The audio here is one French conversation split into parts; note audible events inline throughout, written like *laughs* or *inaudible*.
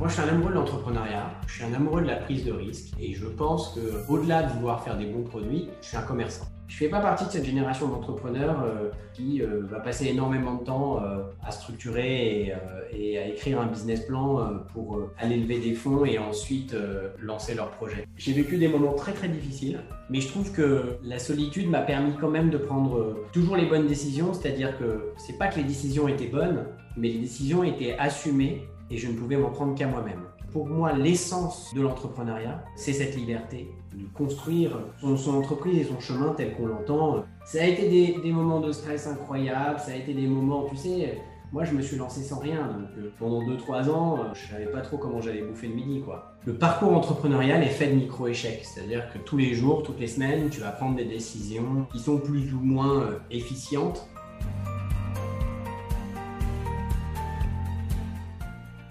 Moi, je suis un amoureux de l'entrepreneuriat, je suis un amoureux de la prise de risque et je pense que au-delà de vouloir faire des bons produits, je suis un commerçant. Je fais pas partie de cette génération d'entrepreneurs euh, qui euh, va passer énormément de temps euh, à structurer et, à écrire un business plan pour aller lever des fonds et ensuite lancer leur projet. J'ai vécu des moments très très difficiles, mais je trouve que la solitude m'a permis quand même de prendre toujours les bonnes décisions, c'est-à-dire que c'est pas que les décisions étaient bonnes, mais les décisions étaient assumées et je ne pouvais m'en prendre qu'à moi-même. Pour moi, l'essence de l'entrepreneuriat, c'est cette liberté de construire son, entreprise et son chemin tel qu'on l'entend. Ça a été des, moments de stress incroyables, ça a été des moments, tu sais, moi je me suis lancé sans rien, donc euh, pendant 2-3 ans, euh, je savais pas trop comment j'allais bouffer le midi. Quoi. Le parcours entrepreneurial est fait de micro-échecs, c'est-à-dire que tous les jours, toutes les semaines, tu vas prendre des décisions qui sont plus ou moins euh, efficientes,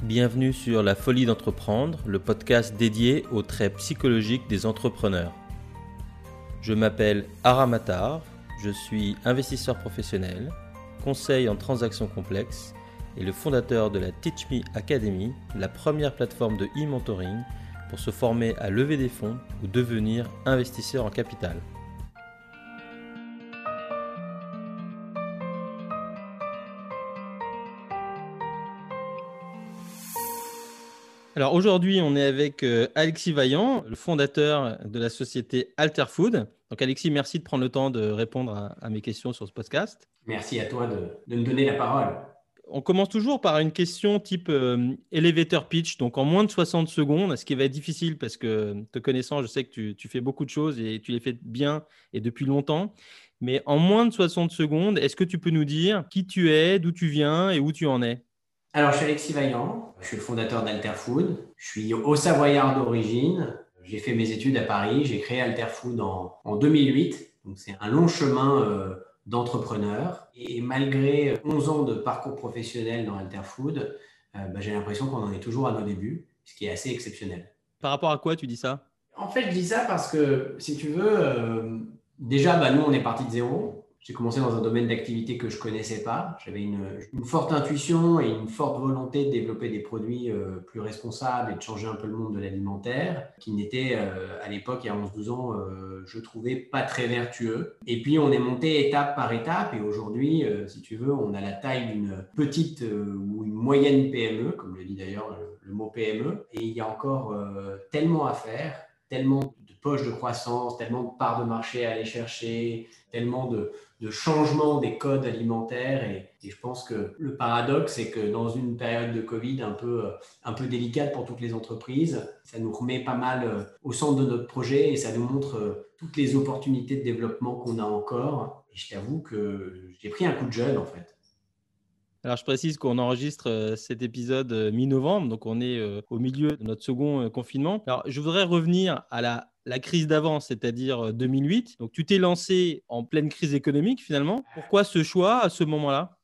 Bienvenue sur La Folie d'entreprendre, le podcast dédié aux traits psychologiques des entrepreneurs. Je m'appelle Aramatar, je suis investisseur professionnel, conseil en transactions complexes et le fondateur de la Teach Me Academy, la première plateforme de e-mentoring pour se former à lever des fonds ou devenir investisseur en capital. Alors aujourd'hui, on est avec euh, Alexis Vaillant, le fondateur de la société Alterfood. Donc Alexis, merci de prendre le temps de répondre à, mes questions sur ce podcast. Merci à toi de, me donner la parole. On commence toujours par une question type euh, elevator pitch, donc en moins de 60 secondes, ce qui va être difficile parce que te connaissant, je sais que tu, tu fais beaucoup de choses et tu les fais bien et depuis longtemps. Mais en moins de 60 secondes, est-ce que tu peux nous dire qui tu es, d'où tu viens et où tu en es? Alors, je suis Alexis Vaillant, je suis le fondateur d'Alterfood. Je suis au Savoyard d'origine. J'ai fait mes études à Paris. J'ai créé Alterfood en, en 2008. Donc, c'est un long chemin euh, d'entrepreneur. Et malgré 11 ans de parcours professionnel dans Alterfood, euh, bah, j'ai l'impression qu'on en est toujours à nos débuts, ce qui est assez exceptionnel. Par rapport à quoi tu dis ça? En fait, je dis ça parce que, si tu veux, euh, déjà, bah, nous, on est parti de zéro. J'ai commencé dans un domaine d'activité que je connaissais pas. J'avais une, forte intuition et une forte volonté de développer des produits euh, plus responsables et de changer un peu le monde de l'alimentaire, qui n'était euh, à l'époque, il y a 11-12 ans, euh, je trouvais pas très vertueux. Et puis on est monté étape par étape et aujourd'hui, si tu veux, on a la taille d'une petite ou une moyenne PME, comme le dit d'ailleurs le, mot PME, et il y a encore tellement à faire, tellement de poches de croissance, tellement de parts de marché à aller chercher, tellement de, de changement des codes alimentaires. Et, je pense que le paradoxe, c'est que dans une période de Covid un peu, euh, un peu délicate pour toutes les entreprises, ça nous remet pas mal euh, au centre de notre projet et ça nous montre euh, toutes les opportunités de développement qu'on a encore. Et je t'avoue que j'ai pris un coup de jeune en fait. Alors, je précise qu'on enregistre cet épisode mi-novembre, donc on est au milieu de notre second confinement. Alors, je voudrais revenir à la crise d'avant, c'est-à-dire 2008. Euh, Donc tu t'es lancé en pleine crise économique finalement. Pourquoi ce choix à ce moment-là?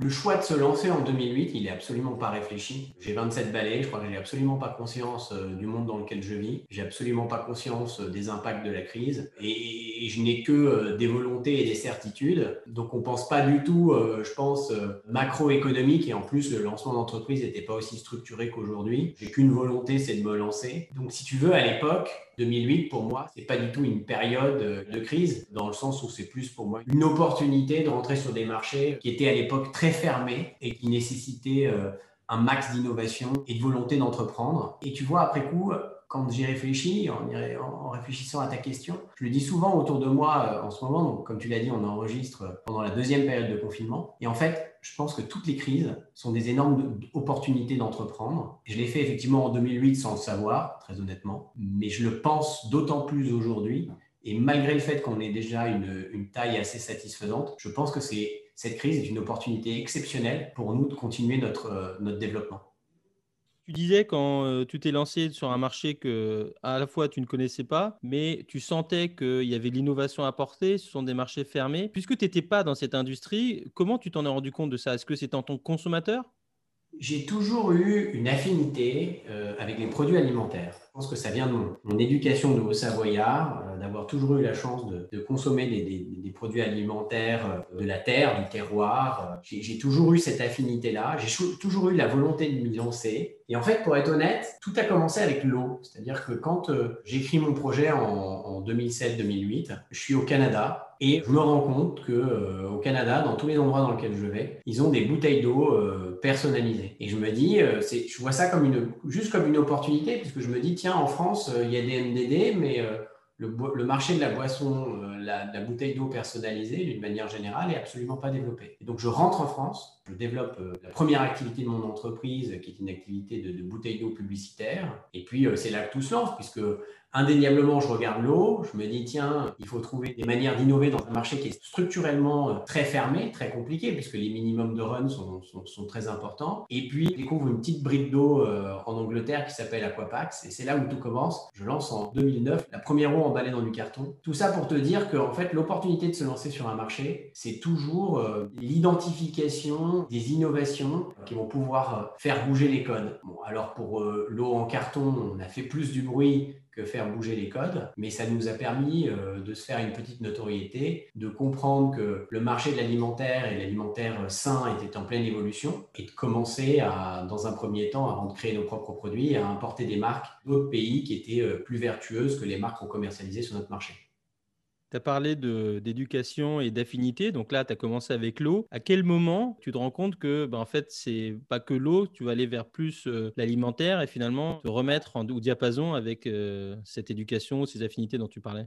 Le choix de se lancer en 2008, il est absolument pas réfléchi. J'ai 27 balais, je crois que j'ai absolument pas conscience euh, du monde dans lequel je vis. J'ai absolument pas conscience euh, des impacts de la crise et, je n'ai que euh, des volontés et des certitudes. Donc on pense pas du tout, je pense, macroéconomique et en plus le lancement d'entreprise n'était pas aussi structuré qu'aujourd'hui. J'ai qu'une volonté, c'est de me lancer. Donc si tu veux, à l'époque, 2008, pour moi, c'est pas du tout une période de crise, dans le sens où c'est plus pour moi une opportunité de rentrer sur des marchés qui étaient à l'époque très fermés et qui nécessitaient euh, un max d'innovation et de volonté d'entreprendre. Et tu vois, après coup, quand j'y réfléchis, en, réfléchissant à ta question, je le dis souvent autour de moi euh, en ce moment, donc comme tu l'as dit, on enregistre pendant la deuxième période de confinement. Et en fait, je pense que toutes les crises sont des énormes opportunités d'entreprendre. Je l'ai fait effectivement en 2008 sans le savoir, très honnêtement, mais je le pense d'autant plus aujourd'hui. Et malgré le fait qu'on ait déjà une taille assez satisfaisante, je pense que c'est cette crise est une opportunité exceptionnelle pour nous de continuer notre, euh, notre développement. Tu disais quand euh, tu t'es lancé sur un marché que à la fois tu ne connaissais pas, mais tu sentais qu'il y avait l'innovation à porter, ce sont des marchés fermés. Puisque tu n'étais pas dans cette industrie, comment tu t'en es rendu compte de ça? Est-ce que c'est en tant que consommateur? J'ai toujours eu une affinité euh, avec les produits alimentaires. Je pense que ça vient de mon, éducation de Haut-Savoyard, d'avoir toujours eu la chance de, consommer des, produits alimentaires de la terre, du terroir. J'ai toujours eu cette affinité-là. J'ai toujours eu la volonté de m'y lancer. Et en fait, pour être honnête, tout a commencé avec l'eau. C'est-à-dire que quand j'écris mon projet en, en 2007-2008, je suis au Canada et je me rends compte que euh, au Canada, dans tous les endroits dans lesquels je vais, ils ont des bouteilles d'eau euh, personnalisées. Et je me dis, euh, je vois ça comme une, juste comme une opportunité, puisque je me dis, tiens, en France, il y a des MDD, mais le, marché de la boisson, la, la, bouteille d'eau personnalisée, d'une manière générale, est absolument pas développé. Et donc, je rentre en France, je développe la première activité de mon entreprise, qui est une activité de, de bouteille d'eau publicitaire. Et puis, c'est là que tout se lance, puisque Indéniablement, je regarde l'eau, je me dis, tiens, il faut trouver des manières d'innover dans un marché qui est structurellement euh, très fermé, très compliqué, puisque les minimums de run sont, sont, très importants. Et puis, je découvre une petite brique d'eau euh, en Angleterre qui s'appelle Aquapax, et c'est là où tout commence. Je lance en 2009 la première eau emballée dans du carton. Tout ça pour te dire que, en fait, l'opportunité de se lancer sur un marché, c'est toujours euh, l'identification des innovations qui vont pouvoir faire bouger les codes. Bon, alors pour l'eau en carton, on a fait plus du bruit faire bouger les codes, mais ça nous a permis euh, de se faire une petite notoriété, de comprendre que le marché de l'alimentaire et l'alimentaire sain était en pleine évolution et de commencer dans un premier temps, avant de créer nos propres produits, à importer des marques d'autres pays qui étaient euh, plus vertueuses que les marques qu'on commercialisait sur notre marché. Tu as parlé d'éducation et d'affinité. Donc là, tu as commencé avec l'eau. À quel moment tu te rends compte que, ben, en c'est pas que l'eau, tu vas aller vers plus euh, l'alimentaire et finalement te remettre en, au diapason avec euh, cette éducation, ces affinités dont tu parlais?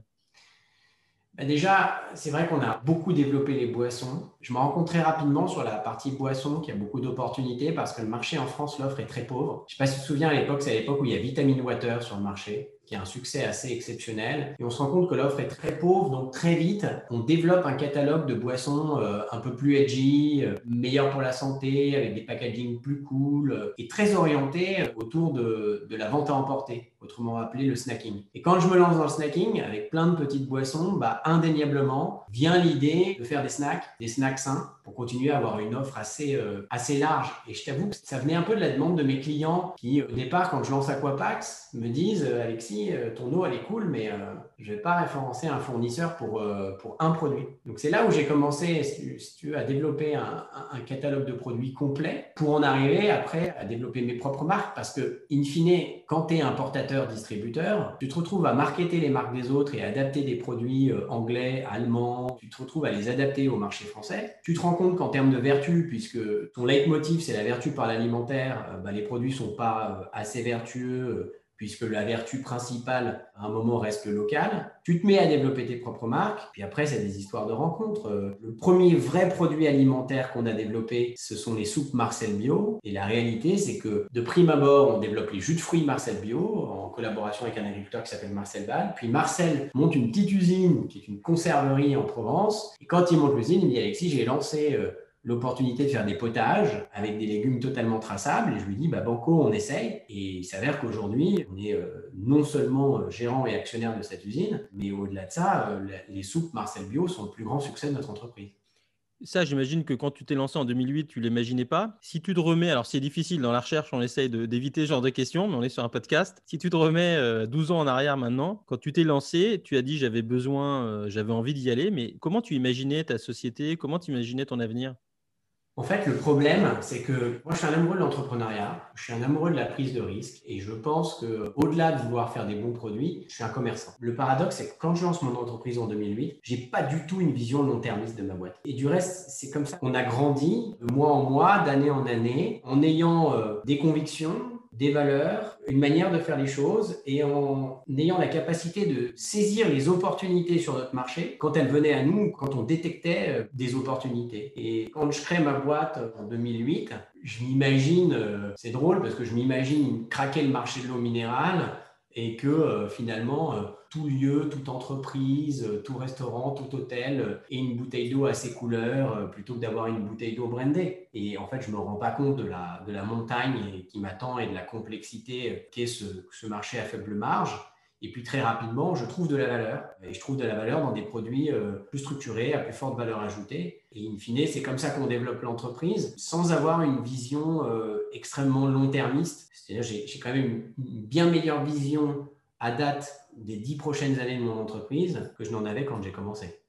Bah, déjà, c'est vrai qu'on a beaucoup développé les boissons. Je me rends compte très rapidement sur la partie boissons qu'il y a beaucoup d'opportunités parce que le marché en France, l'offre est très pauvre. Je ne sais pas si tu te souviens à l'époque, c'est à l'époque où il y a Vitamine Water sur le marché qui a un succès assez exceptionnel. Et on se rend compte que l'offre est très pauvre, donc très vite, on développe un catalogue de boissons euh, un peu plus edgy, euh, meilleur pour la santé, avec des packaging plus cool, euh, et très orienté autour de, de, la vente à emporter, autrement appelé le snacking. Et quand je me lance dans le snacking, avec plein de petites boissons, bah, indéniablement vient l'idée de faire des snacks, des snacks sains, pour continuer à avoir une offre assez, assez large. Et je t'avoue que ça venait un peu de la demande de mes clients qui, au départ, quand je lance Aquapax, me disent, Alexis, euh, ton eau, elle est cool, mais euh, je vais pas référencer un fournisseur pour, euh, pour un produit. Donc, c'est là où j'ai commencé, si tu, veux, à développer un, catalogue de produits complet pour en arriver après à développer mes propres marques. Parce que, in fine, quand tu es importateur-distributeur, tu te retrouves à marketer les marques des autres et à adapter des produits anglais, allemands, tu te retrouves à les adapter au marché français. Tu te rends compte qu'en termes de vertu, puisque ton leitmotiv, c'est la vertu par l'alimentaire, bah, les produits sont pas assez vertueux puisque la vertu principale, à un moment, reste le local. Tu te mets à développer tes propres marques, puis après, c'est des histoires de rencontres. Euh, le premier vrai produit alimentaire qu'on a développé, ce sont les soupes Marcel Bio. Et la réalité, c'est que de prime abord, on développe les jus de fruits Marcel Bio en collaboration avec un agriculteur qui s'appelle Marcel Ball. Puis Marcel monte une petite usine qui est une conserverie en Provence. Et quand il monte l'usine, il dit Alexis, j'ai lancé euh, l'opportunité de faire des potages avec des légumes totalement traçables. Et je lui dis, bah, Banco, on essaye. Et il s'avère qu'aujourd'hui, on est euh, non seulement euh, gérant et actionnaire de cette usine, mais au-delà de ça, euh, les soupes Marcel Bio sont le plus grand succès de notre entreprise. Ça, j'imagine que quand tu t'es lancé en 2008, tu l'imaginais pas. Si tu te remets, alors c'est difficile dans la recherche, on essaye d'éviter ce genre de questions, mais on est sur un podcast. Si tu te remets 12 ans en arrière maintenant, quand tu t'es lancé, tu as dit j'avais besoin, j'avais envie d'y aller, mais comment tu imaginais ta société? Comment tu imaginais ton avenir? En fait, le problème, c'est que moi, je suis un amoureux de l'entrepreneuriat, je suis un amoureux de la prise de risque, et je pense que, au-delà de vouloir faire des bons produits, je suis un commerçant. Le paradoxe, c'est que quand je lance mon entreprise en 2008, j'ai pas du tout une vision long-termiste de ma boîte. Et du reste, c'est comme ça qu'on a grandi, de mois en mois, d'année en année, en ayant euh, des convictions, des valeurs, une manière de faire les choses et en ayant la capacité de saisir les opportunités sur notre marché quand elles venaient à nous, quand on détectait euh, des opportunités. Et quand je crée ma boîte en 2008, je m'imagine, euh, c'est drôle parce que je m'imagine craquer le marché de l'eau minérale et que euh, finalement, euh, tout lieu, toute entreprise, euh, tout restaurant, tout hôtel ait une bouteille d'eau à ses couleurs plutôt que d'avoir une bouteille d'eau brandée. Et en fait, je ne me rends pas compte de la, montagne qui m'attend et de la complexité qu'est ce marché à faible marge. Et puis très rapidement, je trouve de la valeur. Et je trouve de la valeur dans des produits plus structurés, à plus forte valeur ajoutée. Et in fine, c'est comme ça qu'on développe l'entreprise, sans avoir une vision extrêmement long-termiste. C'est-à-dire, j'ai quand même une, bien meilleure vision à date des dix prochaines années de mon entreprise que je n'en avais quand j'ai commencé.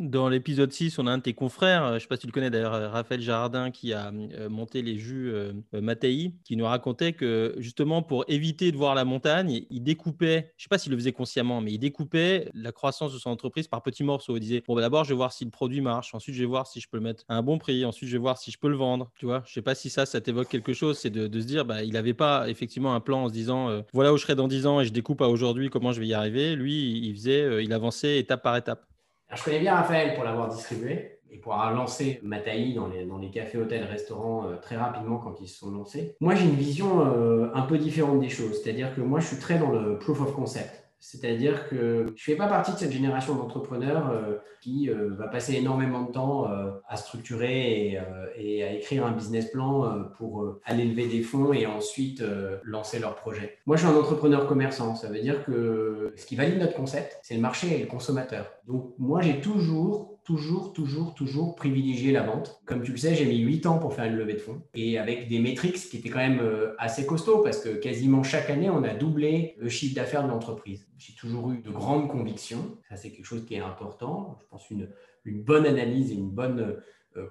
Dans l'épisode 6, on a un de tes confrères, euh, je ne sais pas si tu le connais d'ailleurs, euh, Raphaël Jardin, qui a euh, monté les jus Mattei, qui nous racontait que justement pour éviter de voir la montagne, il découpait, je ne sais pas s'il le faisait consciemment, mais il découpait la croissance de son entreprise par petits morceaux. Il disait, bon, bah, d'abord, je vais voir si le produit marche, ensuite, je vais voir si je peux le mettre à un bon prix, ensuite, je vais voir si je peux le vendre. Tu vois, je ne sais pas si ça, ça t'évoque quelque chose, c'est de, se dire, bah, il n'avait pas effectivement un plan en se disant, voilà où je serai dans 10 ans et je découpe à aujourd'hui comment je vais y arriver. Lui, il faisait, il avançait étape par étape je connais bien Raphaël pour l'avoir distribué et pour avoir lancé Mataï dans les, cafés, hôtels, restaurants euh, très rapidement quand ils se sont lancés. Moi, j'ai une vision euh, un peu différente des choses. C'est-à-dire que moi, je suis très dans le proof of concept. C'est-à-dire que je ne fais pas partie de cette génération d'entrepreneurs euh, qui euh, va passer énormément de temps euh, à structurer et, à écrire un business plan pour aller lever des fonds et ensuite lancer leur projet. Moi, je suis un entrepreneur commerçant. Ça veut dire que ce qui valide notre concept, c'est le marché et le consommateur. Donc, moi, j'ai toujours toujours, toujours, toujours privilégier la vente. Comme tu le sais, j'ai mis 8 ans pour faire une levée de fonds et avec des métriques qui étaient quand même euh, assez costauds parce que quasiment chaque année, on a doublé le chiffre d'affaires de l'entreprise. J'ai toujours eu de grandes convictions. Ça, c'est quelque chose qui est important. Je pense une, une bonne analyse et une bonne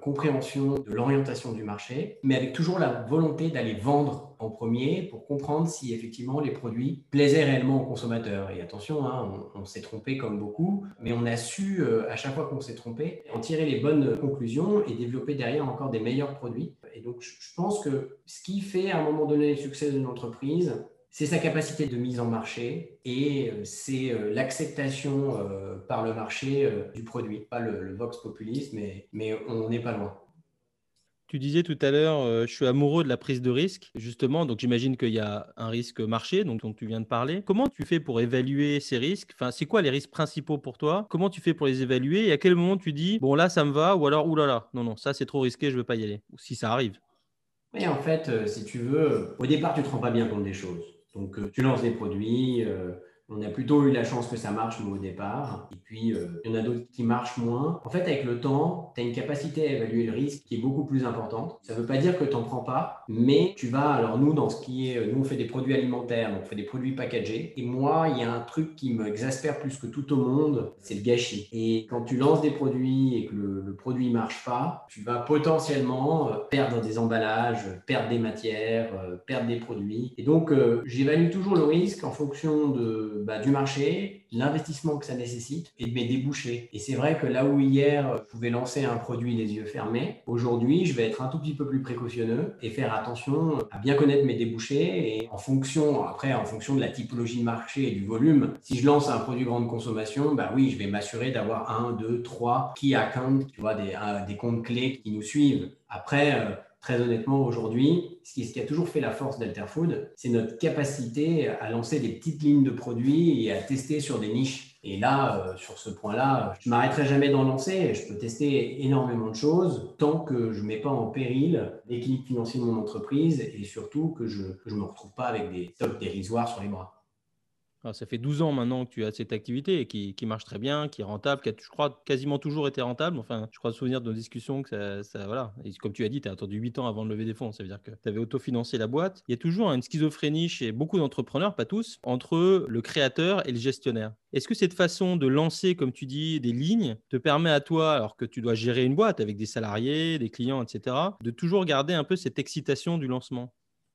compréhension de l'orientation du marché, mais avec toujours la volonté d'aller vendre en premier pour comprendre si effectivement les produits plaisaient réellement aux consommateurs. Et attention, hein, on, s'est trompé comme beaucoup, mais on a su, euh, à chaque fois qu'on s'est trompé, en tirer les bonnes conclusions et développer derrière encore des meilleurs produits. Et donc, je pense que ce qui fait à un moment donné le succès d'une entreprise, c'est sa capacité de mise en marché et euh, c'est euh, l'acceptation euh, par le marché du produit. Pas le, vox populisme, mais, mais on n'est pas loin. Tu disais tout à l'heure, je suis amoureux de la prise de risque, justement. Donc, j'imagine qu'il y a un risque marché dont, dont, tu viens de parler. Comment tu fais pour évaluer ces risques? Enfin, c'est quoi les risques principaux pour toi? Comment tu fais pour les évaluer? Et à quel moment tu dis, bon, là, ça me va Ou alors, oulala, non, non, ça, c'est trop risqué, je ne veux pas y aller. Ou si ça arrive. Oui, en fait, si tu veux, au départ, tu ne te rends pas bien compte des choses. Donc, euh, tu lances des produits, euh, on a plutôt eu la chance que ça marche au départ. Et puis, euh, il y en a d'autres qui marchent moins. En fait, avec le temps, tu as une capacité à évaluer le risque qui est beaucoup plus importante. Ça ne veut pas dire que tu n'en prends pas, mais tu vas, alors nous, dans ce qui est, nous, on fait des produits alimentaires, donc on fait des produits packagés. Et moi, il y a un truc qui me exaspère plus que tout au monde, c'est le gâchis. Et quand tu lances des produits et que le, produit ne marche pas, tu vas potentiellement euh, perdre des emballages, perdre des matières, euh, perdre des produits. Et donc, j'évalue toujours le risque en fonction de bah, du marché, l'investissement que ça nécessite et de mes débouchés. Et c'est vrai que là où hier, je pouvais lancer un produit les yeux fermés, aujourd'hui, je vais être un tout petit peu plus précautionneux et faire attention à bien connaître mes débouchés et en fonction, après, en fonction de la typologie de marché et du volume, si je lance un produit grande consommation, bah oui, je vais m'assurer d'avoir un, deux, trois key accounts, tu vois, des, des comptes clés qui nous suivent. Après, euh, très honnêtement, aujourd'hui, ce qui, a toujours fait la force d'Alterfood, c'est notre capacité à lancer des petites lignes de produits et à tester sur des niches. Et là, euh, sur ce point-là, je ne m'arrêterai jamais d'en lancer. Je peux tester énormément de choses tant que je ne mets pas en péril l'équilibre financier de mon entreprise et surtout que je ne me retrouve pas avec des stocks dérisoires sur les bras. Ça fait 12 ans maintenant que tu as cette activité et qui, marche très bien, qui est rentable, qui a, je crois, quasiment toujours été rentable. Enfin, je crois souvenir de nos discussions que ça, ça voilà. Et comme tu as dit, tu as attendu 8 ans avant de lever des fonds. Ça veut dire que tu avais autofinancé la boîte. Il y a toujours une schizophrénie chez beaucoup d'entrepreneurs, pas tous, entre le créateur et le gestionnaire. Est-ce que cette façon de lancer, comme tu dis, des lignes te permet à toi, alors que tu dois gérer une boîte avec des salariés, des clients, etc., de toujours garder un peu cette excitation du lancement?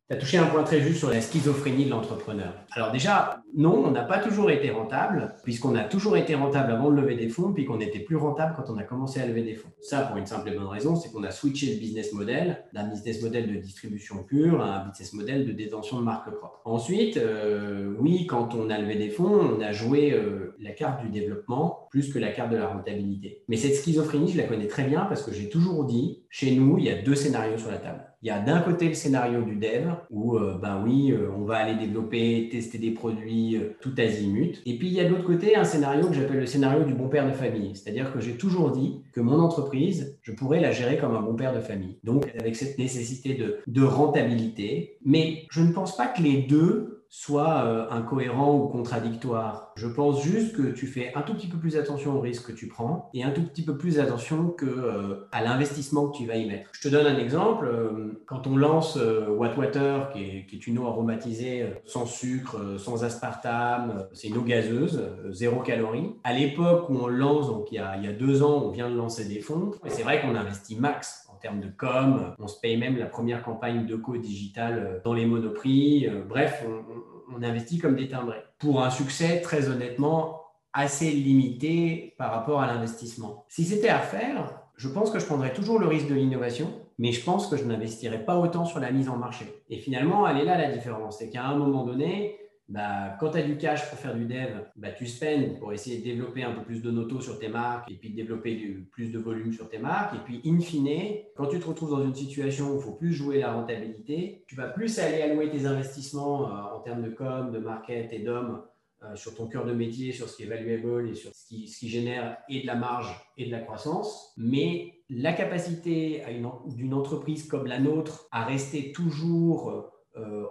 Tu as touché un point très juste sur la schizophrénie de l'entrepreneur. Alors déjà, non, on n'a pas toujours été rentable, puisqu'on a toujours été rentable avant de lever des fonds, puis qu'on était plus rentable quand on a commencé à lever des fonds. Ça, pour une simple et bonne raison, c'est qu'on a switché le business model d'un business model de distribution pure à un business model de détention de marque propre. Ensuite, euh, oui, quand on a levé des fonds, on a joué euh, la carte du développement plus que la carte de la rentabilité. Mais cette schizophrénie, je la connais très bien parce que j'ai toujours dit, chez nous, il y a deux scénarios sur la table. Il y a d'un côté le scénario du dev, où euh, ben oui, euh, on va aller développer, tester des produits euh, tout azimut. Et puis il y a de l'autre côté un scénario que j'appelle le scénario du bon père de famille. C'est-à-dire que j'ai toujours dit que mon entreprise, je pourrais la gérer comme un bon père de famille. Donc avec cette nécessité de, de rentabilité. Mais je ne pense pas que les deux soit euh, incohérent ou contradictoire. Je pense juste que tu fais un tout petit peu plus attention au risque que tu prends et un tout petit peu plus attention que euh, à l'investissement que tu vas y mettre. Je te donne un exemple. Euh, quand on lance What Water, qui est, une eau aromatisée sans sucre, sans aspartame, c'est une eau gazeuse, zéro calorie. À l'époque où on lance, donc il y, a, deux ans, on vient de lancer des fonds. C'est vrai qu'on investit max en termes de com. On se paye même la première campagne de co digital dans les monoprix. Bref, on, on investit comme des timbrés pour un succès très honnêtement assez limité par rapport à l'investissement. Si c'était à faire, je pense que je prendrais toujours le risque de l'innovation, mais je pense que je n'investirais pas autant sur la mise en marché. Et finalement, elle est là la différence, c'est qu'à un moment donné, bah, quand tu as du cash pour faire du dev, bah, tu spends pour essayer de développer un peu plus de noto sur tes marques et puis de développer plus de volume sur tes marques. Et puis, in fine, quand tu te retrouves dans une situation où il faut plus jouer la rentabilité, tu vas plus aller allouer tes investissements euh, en termes de com, de market et d'hommes euh, sur ton cœur de métier, sur ce qui est valuable et sur ce qui, ce qui génère et de la marge et de la croissance. Mais la capacité d'une entreprise comme la nôtre à rester toujours euh,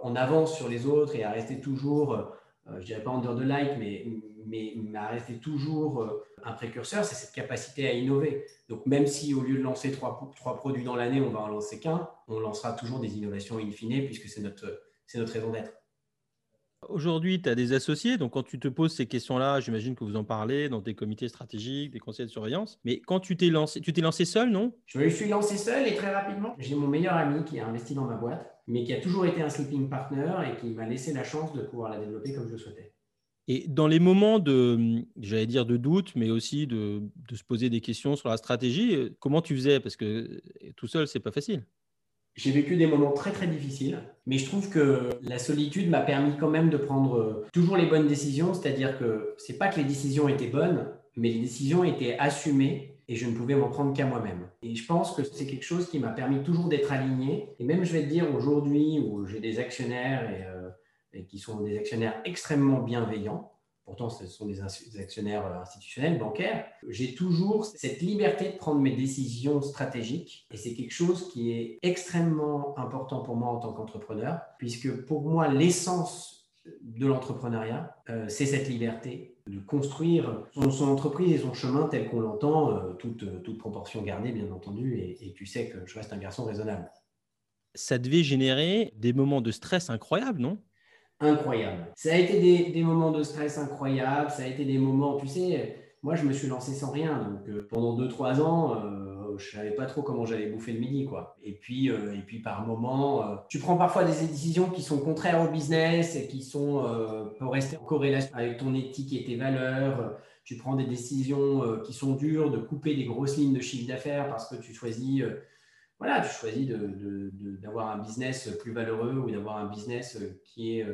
en avance sur les autres et à rester toujours, euh, je dirais pas under the light, mais, mais, à rester toujours euh, un précurseur, c'est cette capacité à innover. Donc même si au lieu de lancer trois, trois produits dans l'année, on va en lancer qu'un, on lancera toujours des innovations in fine puisque c'est notre, c'est notre raison d'être. Aujourd'hui, tu as des associés, donc quand tu te poses ces questions-là, j'imagine que vous en parlez dans tes comités stratégiques, des conseils de surveillance. Mais quand tu t'es lancé, tu t'es lancé seul, non? Je me suis lancé seul et très rapidement. J'ai mon meilleur ami qui a investi dans ma boîte, mais qui a toujours été un sleeping partner et qui m'a laissé la chance de pouvoir la développer comme je le souhaitais. Et dans les moments de, j'allais dire de doute, mais aussi de, de se poser des questions sur la stratégie, comment tu faisais? Parce que tout seul, c'est pas facile. J'ai vécu des moments très très difficiles, mais je trouve que la solitude m'a permis quand même de prendre euh, toujours les bonnes décisions, c'est-à-dire que c'est pas que les décisions étaient bonnes, mais les décisions étaient assumées et je ne pouvais m'en prendre qu'à moi-même. Et je pense que c'est quelque chose qui m'a permis toujours d'être aligné. Et même, je vais te dire, aujourd'hui où j'ai des actionnaires et, euh, qui sont des actionnaires extrêmement bienveillants, pourtant ce sont des actionnaires euh, institutionnels, bancaires, j'ai toujours cette liberté de prendre mes décisions stratégiques et c'est quelque chose qui est extrêmement important pour moi en tant qu'entrepreneur, puisque pour moi l'essence de l'entrepreneuriat, euh, c'est cette liberté de construire son, entreprise et son chemin tel qu'on l'entend, euh, toute, toute, proportion gardée bien entendu, et, et tu sais que je reste un garçon raisonnable. Ça devait générer des moments de stress incroyables, non? Incroyable. Ça a été des, moments de stress incroyables, ça a été des moments, tu sais, moi je me suis lancé sans rien, donc euh, pendant 2-3 ans, euh, je savais pas trop comment j'allais bouffer le midi, quoi. Et puis, euh, et puis par moments, tu prends parfois des décisions qui sont contraires au business et qui sont pour rester en corrélation avec ton éthique et tes valeurs. Tu prends des décisions qui sont dures, de couper des grosses lignes de chiffre d'affaires parce que tu choisis voilà, tu choisis d'avoir un business plus valeureux ou d'avoir un business qui, est,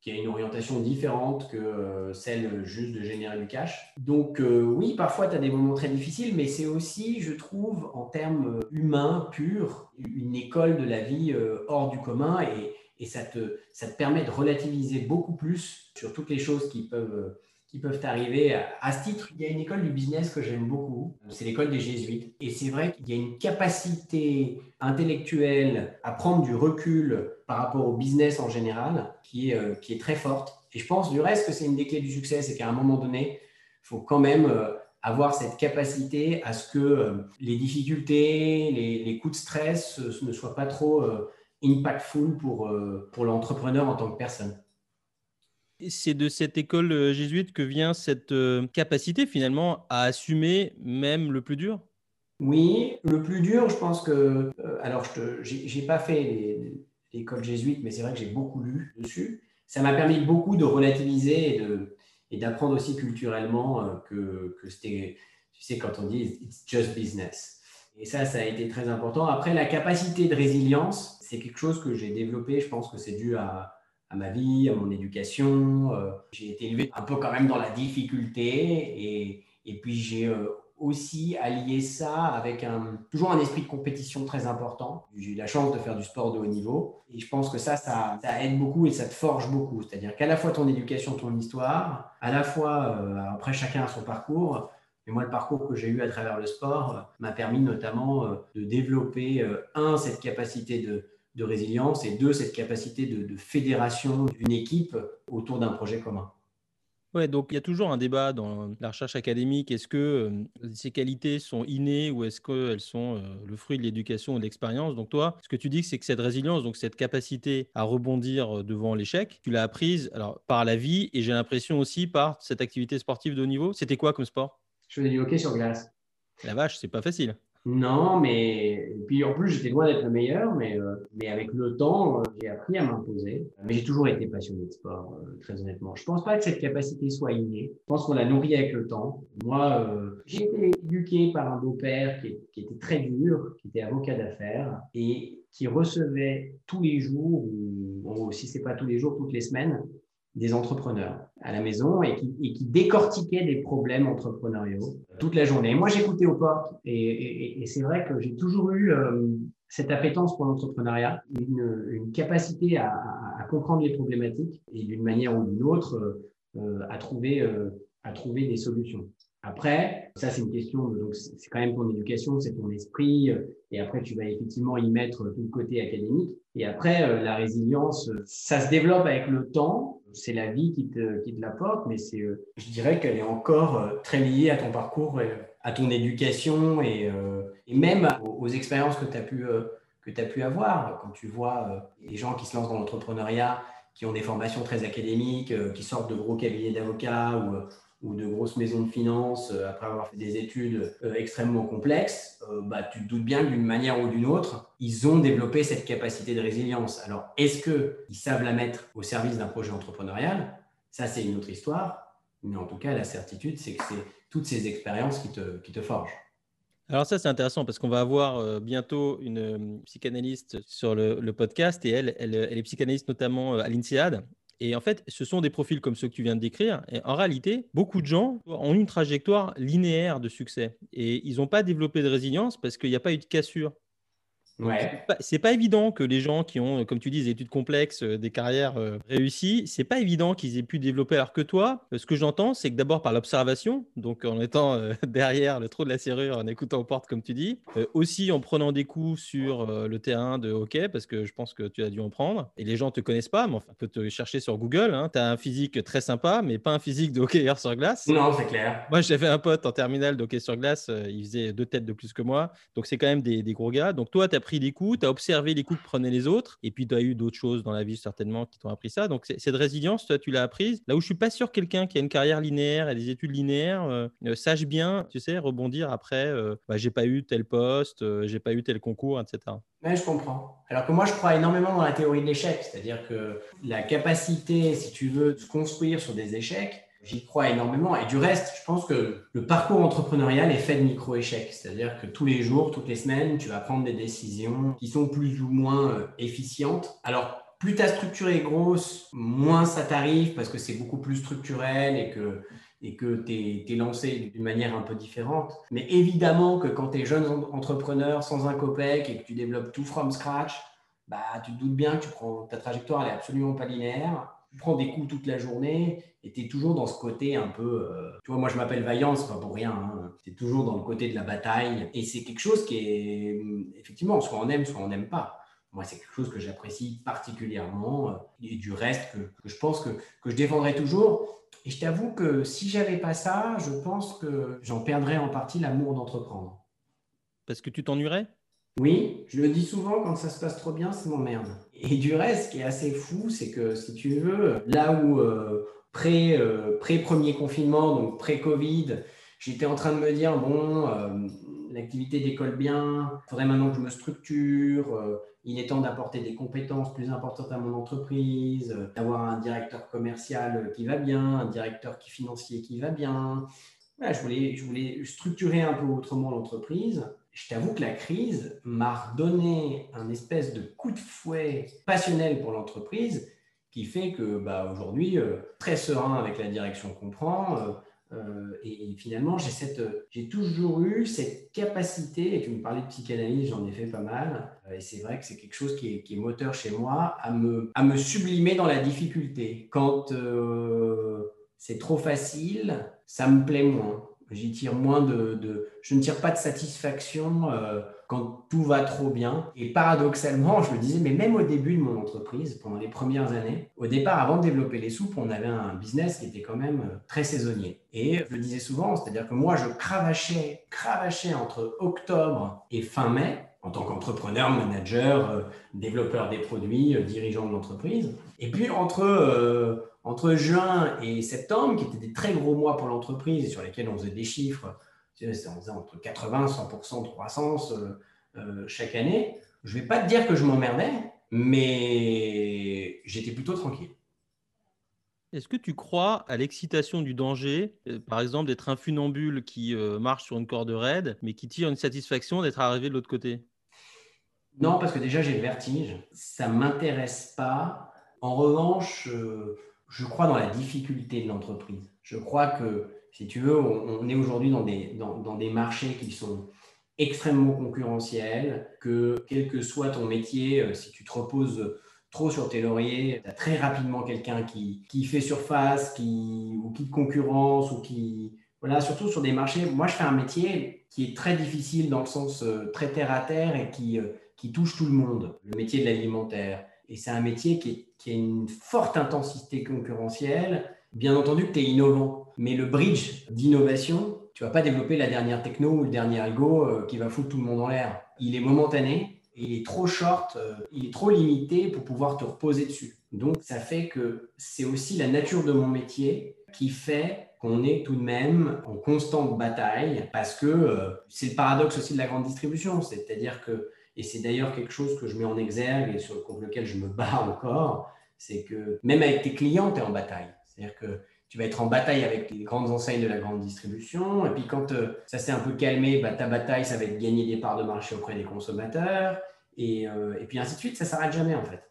qui a une orientation différente que euh, celle juste de générer du cash. Donc euh, oui, parfois tu as des moments très difficiles, mais c'est aussi, je trouve, en termes humains purs, une école de la vie euh, hors du commun et, et ça, te, ça te permet de relativiser beaucoup plus sur toutes les choses qui peuvent qui peuvent arriver. À ce titre, il y a une école du business que j'aime beaucoup, c'est l'école des jésuites. Et c'est vrai qu'il y a une capacité intellectuelle à prendre du recul par rapport au business en général qui est, euh, très forte. Et je pense du reste que c'est une des clés du succès, c'est qu'à un moment donné, il faut quand même euh, avoir cette capacité à ce que euh, les difficultés, les, coups de stress ne soient pas trop impactful pour l'entrepreneur en tant que personne. C'est de cette école euh, jésuite que vient cette euh, capacité finalement à assumer même le plus dur? Oui, le plus dur, je pense que... Euh, alors, je n'ai pas fait l'école jésuite, mais c'est vrai que j'ai beaucoup lu dessus. Ça m'a permis beaucoup de relativiser et d'apprendre aussi culturellement que, que c'était, tu sais, quand on dit it's just business. Et ça, ça a été très important. Après, la capacité de résilience, c'est quelque chose que j'ai développé. Je pense que c'est dû à, à ma vie, à mon éducation. Euh, j'ai été élevé un peu quand même dans la difficulté et, et puis j'ai euh, aussi allié ça avec un, toujours un esprit de compétition très important. J'ai eu la chance de faire du sport de haut niveau et je pense que ça, ça, aide beaucoup et ça te forge beaucoup. C'est-à-dire qu'à la fois ton éducation, ton histoire, à la fois, euh, après chacun a son parcours, et moi, le parcours que j'ai eu à travers le sport m'a permis notamment de développer, un, cette capacité de, de résilience et deux, cette capacité de, fédération d'une équipe autour d'un projet commun. Ouais, donc il y a toujours un débat dans la recherche académique. Est-ce que euh, ces qualités sont innées ou est-ce qu'elles sont euh, le fruit de l'éducation et de l'expérience? Donc toi, ce que tu dis, c'est que cette résilience, donc cette capacité à rebondir euh, devant l'échec, tu l'as apprise alors, par la vie et j'ai l'impression aussi par cette activité sportive de haut niveau. C'était quoi comme sport? Je faisais du hockey sur glace. La vache, c'est pas facile. Non, mais puis en plus j'étais loin d'être le meilleur, mais, euh, mais avec le temps, euh, j'ai appris à m'imposer. Mais j'ai toujours été passionné de sport, euh, très honnêtement. Je pense pas que cette capacité soit innée. Je pense qu'on l'a nourrie avec le temps. Moi, j'ai été éduqué par un beau-père qui, qui, était très dur, qui était avocat d'affaires et qui recevait tous les jours, ou si c'est pas tous les jours, toutes les semaines, des entrepreneurs à la maison et qui, et décortiquaient des problèmes entrepreneuriaux toute la journée. moi, j'écoutais aux portes et, c'est vrai que j'ai toujours eu euh, cette appétence pour l'entrepreneuriat, une, capacité à, comprendre les problématiques et d'une manière ou d'une autre euh, à, trouver, euh, à trouver des solutions. Après, ça c'est une question, donc c'est quand même ton éducation, c'est ton esprit, et après tu vas effectivement y mettre tout le côté académique. Et après, la résilience, ça se développe avec le temps, c'est la vie qui te, qui te l'apporte, mais c'est, euh, je dirais qu'elle est encore euh, très liée à ton parcours, à ton éducation et, euh, et même aux, expériences que tu as pu que tu as pu avoir. Quand tu vois les gens qui se lancent dans l'entrepreneuriat, qui ont des formations très académiques, qui sortent de gros cabinets d'avocats ou ou de grosses maisons de finances euh, après avoir fait des études euh, extrêmement complexes, euh, bah, tu te doutes bien d'une manière ou d'une autre, ils ont développé cette capacité de résilience. Alors, est-ce qu'ils savent la mettre au service d'un projet entrepreneurial? Ça, c'est une autre histoire. Mais en tout cas, la certitude, c'est que c'est toutes ces expériences qui te, qui te forgent. Alors ça, c'est intéressant parce qu'on va avoir bientôt une psychanalyste sur le, podcast et elle, elle, elle, est psychanalyste notamment à l'INSEAD et en fait, ce sont des profils comme ceux que tu viens de décrire. Et en réalité, beaucoup de gens ont une trajectoire linéaire de succès. Et ils n'ont pas développé de résilience parce qu'il n'y a pas eu de cassure. Ouais. C'est pas, évident que les gens qui ont, comme tu dis, des études complexes, euh, des carrières euh, réussies, c'est pas évident qu'ils aient pu développer. Alors que toi, euh, ce que j'entends, c'est que d'abord par l'observation, donc en étant *laughs* derrière le trou de la serrure, en écoutant aux portes, comme tu dis, aussi en prenant des coups sur le terrain de hockey, parce que je pense que tu as dû en prendre. Et les gens te connaissent pas, mais enfin, on peut te chercher sur Google. Hein. Tu as un physique très sympa, mais pas un physique de hockeyeur sur glace. Non, c'est clair. Moi, j'avais un pote en terminale de hockey sur glace, il faisait deux têtes de plus que moi. Donc, c'est quand même des, des gros gars. Donc, toi, tu as pris des coups, tu as observé les coups que prenaient les autres, et puis tu as eu d'autres choses dans la vie certainement qui t'ont appris ça. Donc cette résilience, toi, tu l'as apprise. Là où je suis pas sûr que quelqu'un qui a une carrière linéaire et des études linéaires euh, euh, sache bien, tu sais, rebondir après, euh, bah, j'ai pas eu tel poste, j'ai pas eu tel concours, etc. Oui, je comprends. Alors que moi, je crois énormément dans la théorie de l'échec, c'est-à-dire que la capacité, si tu veux, de se construire sur des échecs, J'y crois énormément. Et du reste, je pense que le parcours entrepreneurial est fait de micro-échecs. C'est-à-dire que tous les jours, toutes les semaines, tu vas prendre des décisions qui sont plus ou moins euh, efficientes. Alors, plus ta structure est grosse, moins ça t'arrive parce que c'est beaucoup plus structurel et que et que tu es, lancé d'une manière un peu différente. Mais évidemment que quand tu es jeune entrepreneur sans un copec et que tu développes tout from scratch, bah, tu te doutes bien que ta trajectoire n'est absolument pas linéaire tu prends des coups toute la journée et tu es toujours dans ce côté un peu. Euh, tu vois, moi je m'appelle Vaillant, c'est pas pour rien. Hein. Tu es toujours dans le côté de la bataille. Et c'est quelque chose qui est. Effectivement, soit on aime, soit on n'aime pas. Moi, c'est quelque chose que j'apprécie particulièrement euh, et du reste que, que je pense que, que je défendrai toujours. Et je t'avoue que si j'avais pas ça, je pense que j'en perdrais en partie l'amour d'entreprendre. Parce que tu t'ennuierais? Oui, je le dis souvent, quand ça se passe trop bien, c'est m'emmerde. Et du reste, ce qui est assez fou, c'est que si tu veux, là où euh, euh, pré-premier confinement, donc pré-Covid, j'étais en train de me dire, bon, euh, l'activité décolle bien, il faudrait maintenant que je me structure, il est temps d'apporter des compétences plus importantes à mon entreprise, d'avoir un directeur commercial qui va bien, un directeur qui financier qui va bien. je, voulais, je voulais structurer un peu autrement l'entreprise je t'avoue que la crise m'a redonné un espèce de coup de fouet passionnel pour l'entreprise qui fait que bah, aujourd'hui, euh, très serein avec la direction qu'on prend. Euh, euh, et, finalement, j'ai, cette, j'ai toujours eu cette capacité, et tu me parlais de psychanalyse, j'en ai fait pas mal, et c'est vrai que c'est quelque chose qui est, moteur chez moi, à me, à me sublimer dans la difficulté. Quand c'est trop facile, ça me plaît moins j'y tire moins de, je ne tire pas de satisfaction euh, quand tout va trop bien. Et paradoxalement, je me disais, mais même au début de mon entreprise, pendant les premières années, au départ, avant de développer les soupes, on avait un business qui était quand même euh, très saisonnier. Et je le disais souvent, c'est-à-dire que moi, je cravachais, cravachais entre octobre et fin mai en tant qu'entrepreneur, manager, euh, développeur des produits, dirigeant de l'entreprise. Et puis entre, entre juin et septembre, qui étaient des très gros mois pour l'entreprise et sur lesquels on faisait des chiffres on faisait entre 80 100% de croissance euh, euh, chaque année. Je ne vais pas te dire que je m'emmerdais, mais j'étais plutôt tranquille. Est-ce que tu crois à l'excitation du danger, euh, par exemple d'être un funambule qui marche sur une corde raide, mais qui tire une satisfaction d'être arrivé de l'autre côté? Non, parce que déjà j'ai le vertige. Ça ne m'intéresse pas. En revanche, je crois dans la difficulté de l'entreprise. Je crois que si tu veux, on, est aujourd'hui dans des, marchés qui sont extrêmement concurrentiels, que quel que soit ton métier, euh, si tu te reposes trop sur tes lauriers, tu as très rapidement quelqu'un qui, fait surface, qui, ou qui te concurrence, ou qui... Voilà, surtout sur des marchés. Moi, je fais un métier qui est très difficile dans le sens euh, très terre à terre et euh, qui touche tout le monde, le métier de l'alimentaire. Et c'est un métier qui, a une forte intensité concurrentielle. Bien entendu que tu es innovant. Mais le bridge d'innovation, tu vas pas développer la dernière techno ou le dernier algo euh, qui va foutre tout le monde en l'air. Il est momentané, il est trop short, euh, il est trop limité pour pouvoir te reposer dessus. Donc ça fait que c'est aussi la nature de mon métier qui fait qu'on est tout de même en constante bataille parce que euh, c'est le paradoxe aussi de la grande distribution, c'est-à-dire que, et c'est d'ailleurs quelque chose que je mets en exergue et sur lequel je me bats encore, c'est que même avec tes clients, tu es en bataille. C'est-à-dire que tu vas être en bataille avec les grandes enseignes de la grande distribution. Et puis quand euh, ça s'est un peu calmé, bah, ta bataille, ça va être gagner des parts de marché auprès des consommateurs. Et, euh, et puis ainsi de suite, ça s'arrête jamais en fait.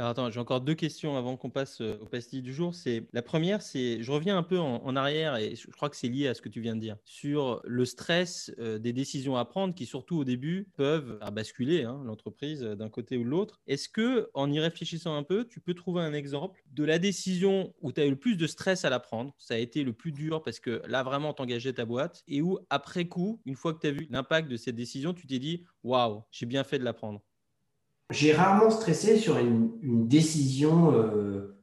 Alors attends, j'ai encore deux questions avant qu'on passe euh, au pastilles du jour. C'est la première, c'est je reviens un peu en, arrière et je crois que c'est lié à ce que tu viens de dire sur le stress euh, des décisions à prendre qui surtout au début peuvent basculer hein, l'entreprise d'un côté ou de l'autre. Est-ce que en y réfléchissant un peu, tu peux trouver un exemple de la décision où tu as eu le plus de stress à la prendre, ça a été le plus dur parce que là vraiment t'engageais ta boîte et où après coup, une fois que tu as vu l'impact de cette décision, tu t'es dit waouh, j'ai bien fait de la prendre. J'ai rarement stressé sur une, décision euh,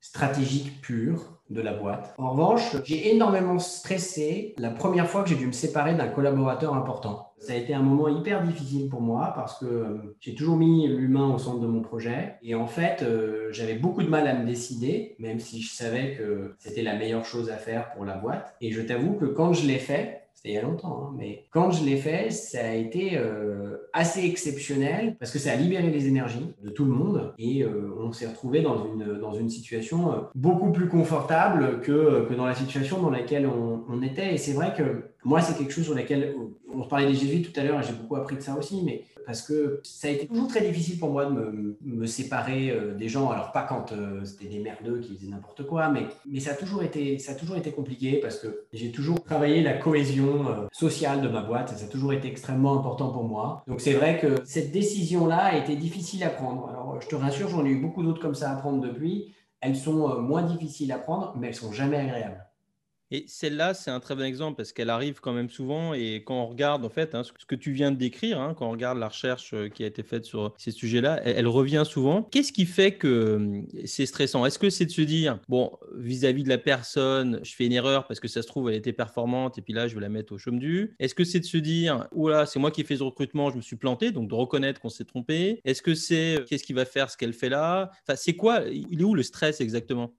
stratégique pure de la boîte. En revanche, j'ai énormément stressé la première fois que j'ai dû me séparer d'un collaborateur important. Ça a été un moment hyper difficile pour moi parce que euh, j'ai toujours mis l'humain au centre de mon projet. Et en fait, euh, j'avais beaucoup de mal à me décider, même si je savais que c'était la meilleure chose à faire pour la boîte. Et je t'avoue que quand je l'ai fait, c'était il y a longtemps, hein, mais quand je l'ai fait, ça a été euh, assez exceptionnel parce que ça a libéré les énergies de tout le monde et euh, on s'est retrouvé dans une, dans une situation euh, beaucoup plus confortable que, que dans la situation dans laquelle on, on était. Et c'est vrai que moi, c'est quelque chose sur lequel on parlait des jésuites tout à l'heure et j'ai beaucoup appris de ça aussi, mais parce que ça a été toujours très difficile pour moi de me, séparer euh, des gens. Alors, pas quand euh, c'était des merdeux qui faisaient n'importe quoi, mais, mais ça, a toujours été, ça a toujours été compliqué parce que j'ai toujours travaillé la cohésion euh, sociale de ma boîte et ça a toujours été extrêmement important pour moi. Donc, c'est vrai que cette décision-là a été difficile à prendre. Alors, je te rassure, j'en ai eu beaucoup d'autres comme ça à prendre depuis. Elles sont moins difficiles à prendre, mais elles sont jamais agréables. Et celle-là, c'est un très bon exemple parce qu'elle arrive quand même souvent. Et quand on regarde, en fait, hein, ce que tu viens de décrire, hein, quand on regarde la recherche euh, qui a été faite sur ces sujets-là, elle, revient souvent. Qu'est-ce qui fait que hum, c'est stressant? Est-ce que c'est de se dire, bon, vis-à-vis de la personne, je fais une erreur parce que ça se trouve, elle était performante et puis là, je vais la mettre au chaume Est-ce que c'est de se dire, oula, c'est moi qui ai fait ce recrutement, je me suis planté, donc de reconnaître qu'on s'est trompé Est-ce que c'est qu'est-ce qui va faire ce qu'elle fait là? Enfin, c'est quoi Il est où le stress exactement?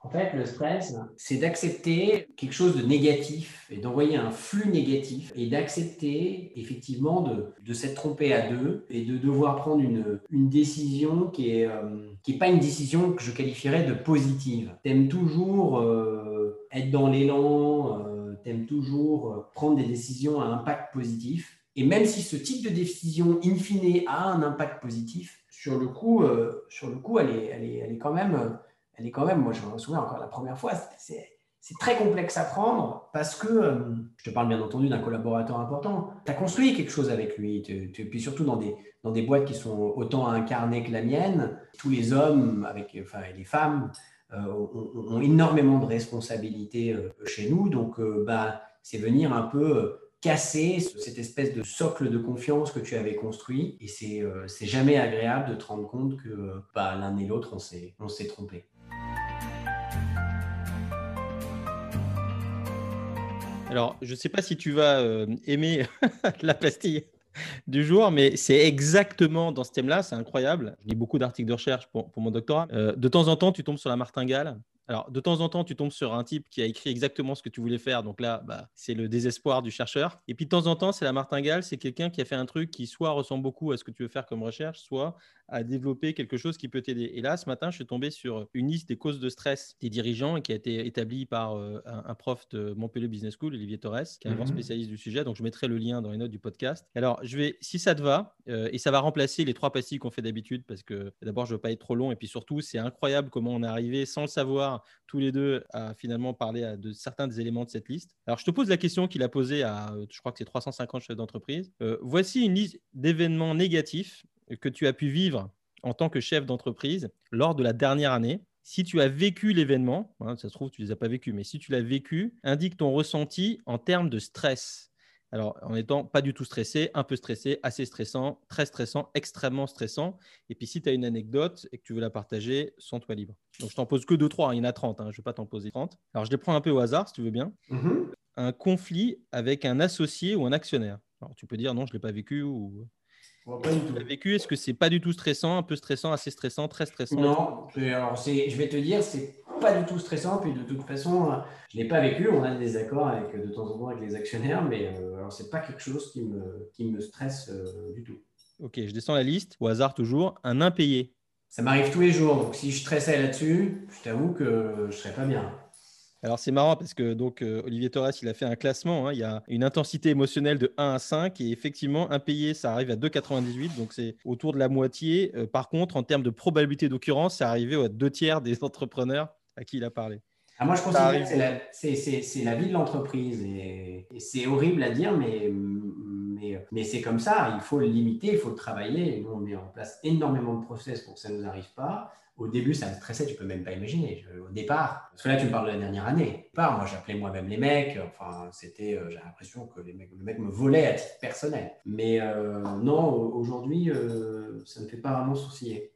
En fait, le stress, c'est d'accepter quelque chose de négatif et d'envoyer un flux négatif et d'accepter effectivement de, de s'être trompé à deux et de devoir prendre une, une décision qui n'est euh, pas une décision que je qualifierais de positive. Tu aimes toujours euh, être dans l'élan, euh, tu aimes toujours euh, prendre des décisions à impact positif. Et même si ce type de décision, in fine, a un impact positif, sur le coup, sur le coup elle, est, elle, est, elle est quand même elle est quand même, moi je me souviens encore la première fois, c'est très complexe à prendre parce que, euh, je te parle bien entendu d'un collaborateur important, tu as construit quelque chose avec lui, et puis surtout dans des, dans des boîtes qui sont autant incarnées que la mienne, tous les hommes avec, enfin, et les femmes euh, ont, énormément de responsabilités euh, chez nous, donc bah, c'est venir un peu casser cette espèce de socle de confiance que tu avais construit. Et c'est euh, jamais agréable de te rendre compte que bah, l'un et l'autre, on s'est trompé. Alors, je ne sais pas si tu vas euh, aimer *laughs* la pastille du jour, mais c'est exactement dans ce thème-là, c'est incroyable. Je lis beaucoup d'articles de recherche pour, mon doctorat. Euh, de temps en temps, tu tombes sur la martingale alors, de temps en temps, tu tombes sur un type qui a écrit exactement ce que tu voulais faire. Donc là, bah, c'est le désespoir du chercheur. Et puis, de temps en temps, c'est la martingale. C'est quelqu'un qui a fait un truc qui soit ressemble beaucoup à ce que tu veux faire comme recherche, soit à développer quelque chose qui peut t'aider. Et là, ce matin, je suis tombé sur une liste des causes de stress des dirigeants qui a été établie par euh, un, prof de Montpellier Business School, Olivier Torres, qui est un grand mhm. spécialiste du sujet. Donc, je mettrai le lien dans les notes du podcast. Alors, je vais, si ça te va, euh, et ça va remplacer les trois pastilles qu'on fait d'habitude, parce que d'abord, je ne veux pas être trop long. Et puis surtout, c'est incroyable comment on est arrivé, sans le savoir, tous les deux, à finalement parler de certains des éléments de cette liste. Alors, je te pose la question qu'il a posée à, euh, je crois que c'est 350 chefs d'entreprise. voici une liste d'événements négatifs que tu as pu vivre en tant que chef d'entreprise lors de la dernière année. Si tu as vécu l'événement, hein, ça se trouve, tu ne les as pas vécus, mais si tu l'as vécu, indique ton ressenti en termes de stress. Alors, en étant pas du tout stressé, un peu stressé, assez stressant, très stressant, extrêmement stressant. Et puis, si tu as une anecdote et que tu veux la partager, sens-toi libre. Donc, je t'en pose que 2-3, hein, il y en a 30, hein, je ne vais pas t'en poser 30. Alors, je les prends un peu au hasard, si tu veux bien. Mm-hmm. Un conflit avec un associé ou un actionnaire. Alors, tu peux dire non, je ne l'ai pas vécu ou tu l'as vécu Est-ce que c'est pas du tout stressant, un peu stressant, assez stressant, très stressant? Non, alors je vais te dire, c'est pas du tout stressant. Puis de toute façon, je l'ai pas vécu. On a des accords avec de temps en temps avec les actionnaires, mais euh, alors c'est pas quelque chose qui me, qui me stresse euh, du tout. Ok, je descends la liste. Au hasard toujours, un impayé. Ça m'arrive tous les jours. Donc si je stressais là-dessus, je t'avoue que je serais pas bien. Alors c'est marrant parce que donc euh, Olivier Torres il a fait un classement. Hein. il y a une intensité émotionnelle de 1 à 5 et effectivement impayé ça arrive à 2,98 donc c'est autour de la moitié. Euh, par contre en termes de probabilité d'occurrence c'est arrivé aux deux tiers des *laughs* entrepreneurs à qui il a parlé. Ah, moi je considère que c'est la, vie de l'entreprise et, c'est horrible à dire mais, mais, mais c'est comme ça. Il faut le limiter, il faut le travailler. nous on met en place énormément de process pour que ça ne nous arrive pas au début, ça me stressait, tu peux même pas imaginer. au départ, parce que là, tu me parles de la dernière année. Au départ, moi, j'appelais moi-même les mecs. Enfin, c'était, euh, j'ai l'impression que les mecs, le mec me volait à titre personnel. Mais euh, non, aujourd'hui, euh, ça ne fait pas vraiment sourciller.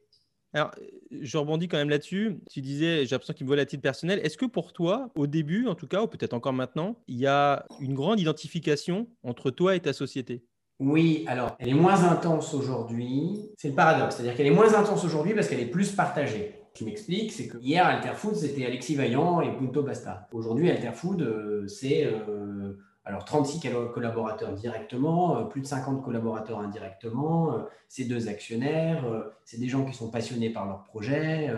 Alors, je rebondis quand même là-dessus. Tu disais, j'ai l'impression qu'il me volait à titre personnel. Est-ce que pour toi, au début, en tout cas, ou peut-être encore maintenant, il y a une grande identification entre toi et ta société? Oui, alors elle est moins intense aujourd'hui. C'est le paradoxe, c'est-à-dire qu'elle est moins intense aujourd'hui parce qu'elle est plus partagée. Je m'explique, c'est que hier Alterfood c'était Alexis Vaillant et Punto Basta. Aujourd'hui Alterfood euh, c'est euh, alors 36 collaborateurs directement, euh, plus de 50 collaborateurs indirectement, c'est deux actionnaires, c'est des gens qui sont passionnés par leur projet,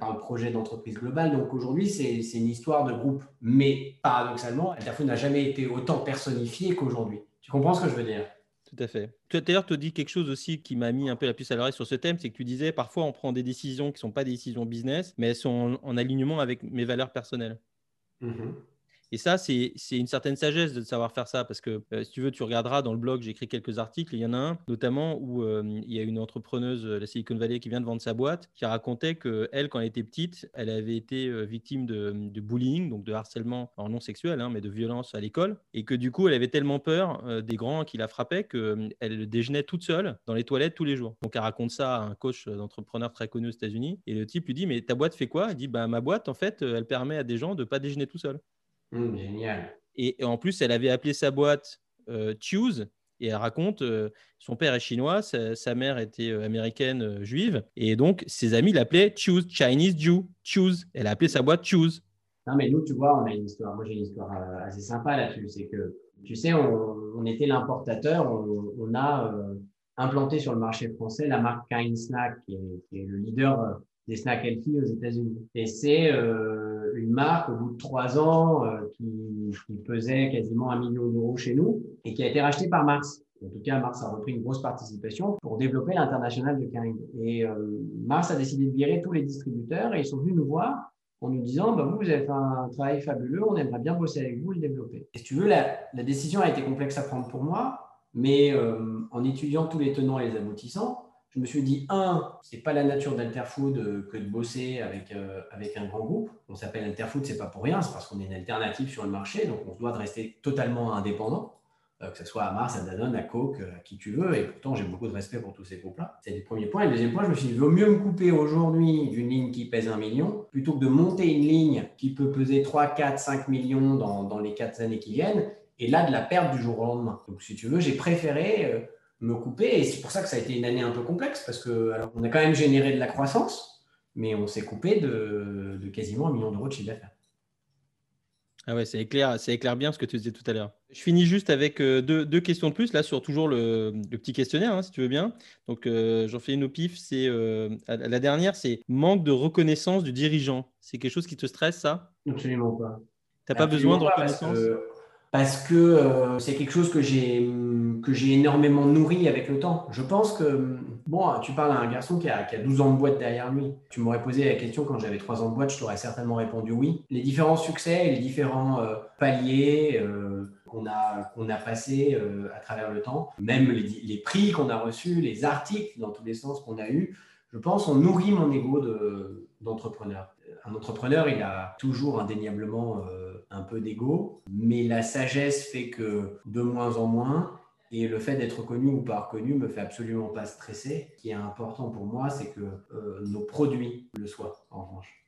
par le projet d'entreprise globale. Donc aujourd'hui c'est une histoire de groupe. Mais paradoxalement, Alterfood n'a jamais été autant personnifié qu'aujourd'hui. Tu comprends ce que je veux dire? Tout à fait. D'ailleurs, tu dis quelque chose aussi qui m'a mis un peu la puce à l'oreille sur ce thème, c'est que tu disais parfois on prend des décisions qui ne sont pas des décisions business, mais elles sont en, alignement avec mes valeurs personnelles. Mmh et ça, c'est une certaine sagesse de savoir faire ça parce que euh, si tu veux, tu regarderas dans le blog, j'ai écrit quelques articles. Il y en a un notamment où euh, il y a une entrepreneuse de la Silicon Valley qui vient de vendre sa boîte qui racontait que elle, quand elle était petite, elle avait été euh, victime de, bullying, donc de harcèlement, non sexuel, hein, mais de violence à l'école, et que du coup, elle avait tellement peur des grands qui la frappaient qu'elle déjeunait toute seule dans les toilettes tous les jours. Donc elle raconte ça à un coach d'entrepreneur très connu aux États-Unis, et le type lui dit mais ta boîte fait quoi? Il dit bah ma boîte en fait, elle permet à des gens de pas déjeuner tout seul. Mmh, génial. Et, en plus, elle avait appelé sa boîte euh, Choose. Et elle raconte, euh, son père est chinois, sa, mère était euh, américaine juive. Et donc, ses amis l'appelaient Choose, Chinese Jew, Choose. Elle a appelé sa boîte Choose. Non, mais nous, tu vois, on a une histoire. Moi, j'ai une histoire assez sympa là-dessus. C'est que, tu sais, on, était l'importateur. On, a implanté sur le marché français la marque Kind Snack, qui est, le leader des snacks healthy aux États-Unis. Et c'est une marque au bout de trois ans euh, qui, pesait quasiment un million d'euros chez nous et qui a été rachetée par Mars. En tout cas, Mars a repris une grosse participation pour développer l'international de Kering. Et euh, Mars a décidé de virer tous les distributeurs et ils sont venus nous voir en nous disant bah, vous, avez fait un travail fabuleux, on aimerait bien bosser avec vous et le développer. Et si tu veux, la, la décision a été complexe à prendre pour moi, mais euh, en étudiant tous les tenants et les aboutissants, je me suis dit, un, c'est pas la nature d'Alterfood euh, que de bosser avec, euh, avec un grand groupe. On s'appelle Alterfood, c'est pas pour rien, c'est parce qu'on est une alternative sur le marché, donc on se doit de rester totalement indépendant. euh, que ce soit à Mars, à Danone, à Coke, à qui tu veux. Et pourtant, j'ai beaucoup de respect pour tous ces groupes-là. C'est le premier point. Et le deuxième point, je me suis dit, il vaut mieux me couper aujourd'hui d'une ligne qui pèse un million plutôt que de monter une ligne qui peut peser 3, 4, 5 millions dans, dans les 4 années qui viennent et là de la perdre du jour au lendemain. Donc, si tu veux, j'ai préféré me couper. Et c'est pour ça que ça a été une année un peu complexe, parce que alors, on a quand même généré de la croissance, mais on s'est coupé de, quasiment un million d'euros de chiffre d'affaires. Ah ouais, c'est éclair, c'est éclair bien ce que tu disais tout à l'heure. Je finis juste avec euh, deux, questions de plus, là, sur toujours le, petit questionnaire, hein, si tu veux bien. Donc, euh, j'en fais une au pif. C'est, euh, la dernière, c'est manque de reconnaissance du dirigeant. C'est quelque chose qui te stresse, ça? Absolument pas. Tu n'as pas besoin de reconnaissance? Parce que euh, c'est quelque chose que j'ai que j'ai énormément nourri avec le temps. Je pense que bon, tu parles à un garçon qui a, qui a 12 ans de boîte derrière lui. Tu m'aurais posé la question quand j'avais 3 ans de boîte, je t'aurais certainement répondu oui. Les différents succès et les différents euh, paliers euh, qu'on a qu'on a passés à travers le temps, même les, les prix qu'on a reçus, les articles dans tous les sens qu'on a eu, je pense, ont nourri mon ego d'entrepreneur. un entrepreneur, il a toujours indéniablement un peu d'ego, mais la sagesse fait que de moins en moins, et le fait d'être connu ou pas reconnu me fait absolument pas stresser. Ce qui est important pour moi, c'est que euh, nos produits le soient, en revanche.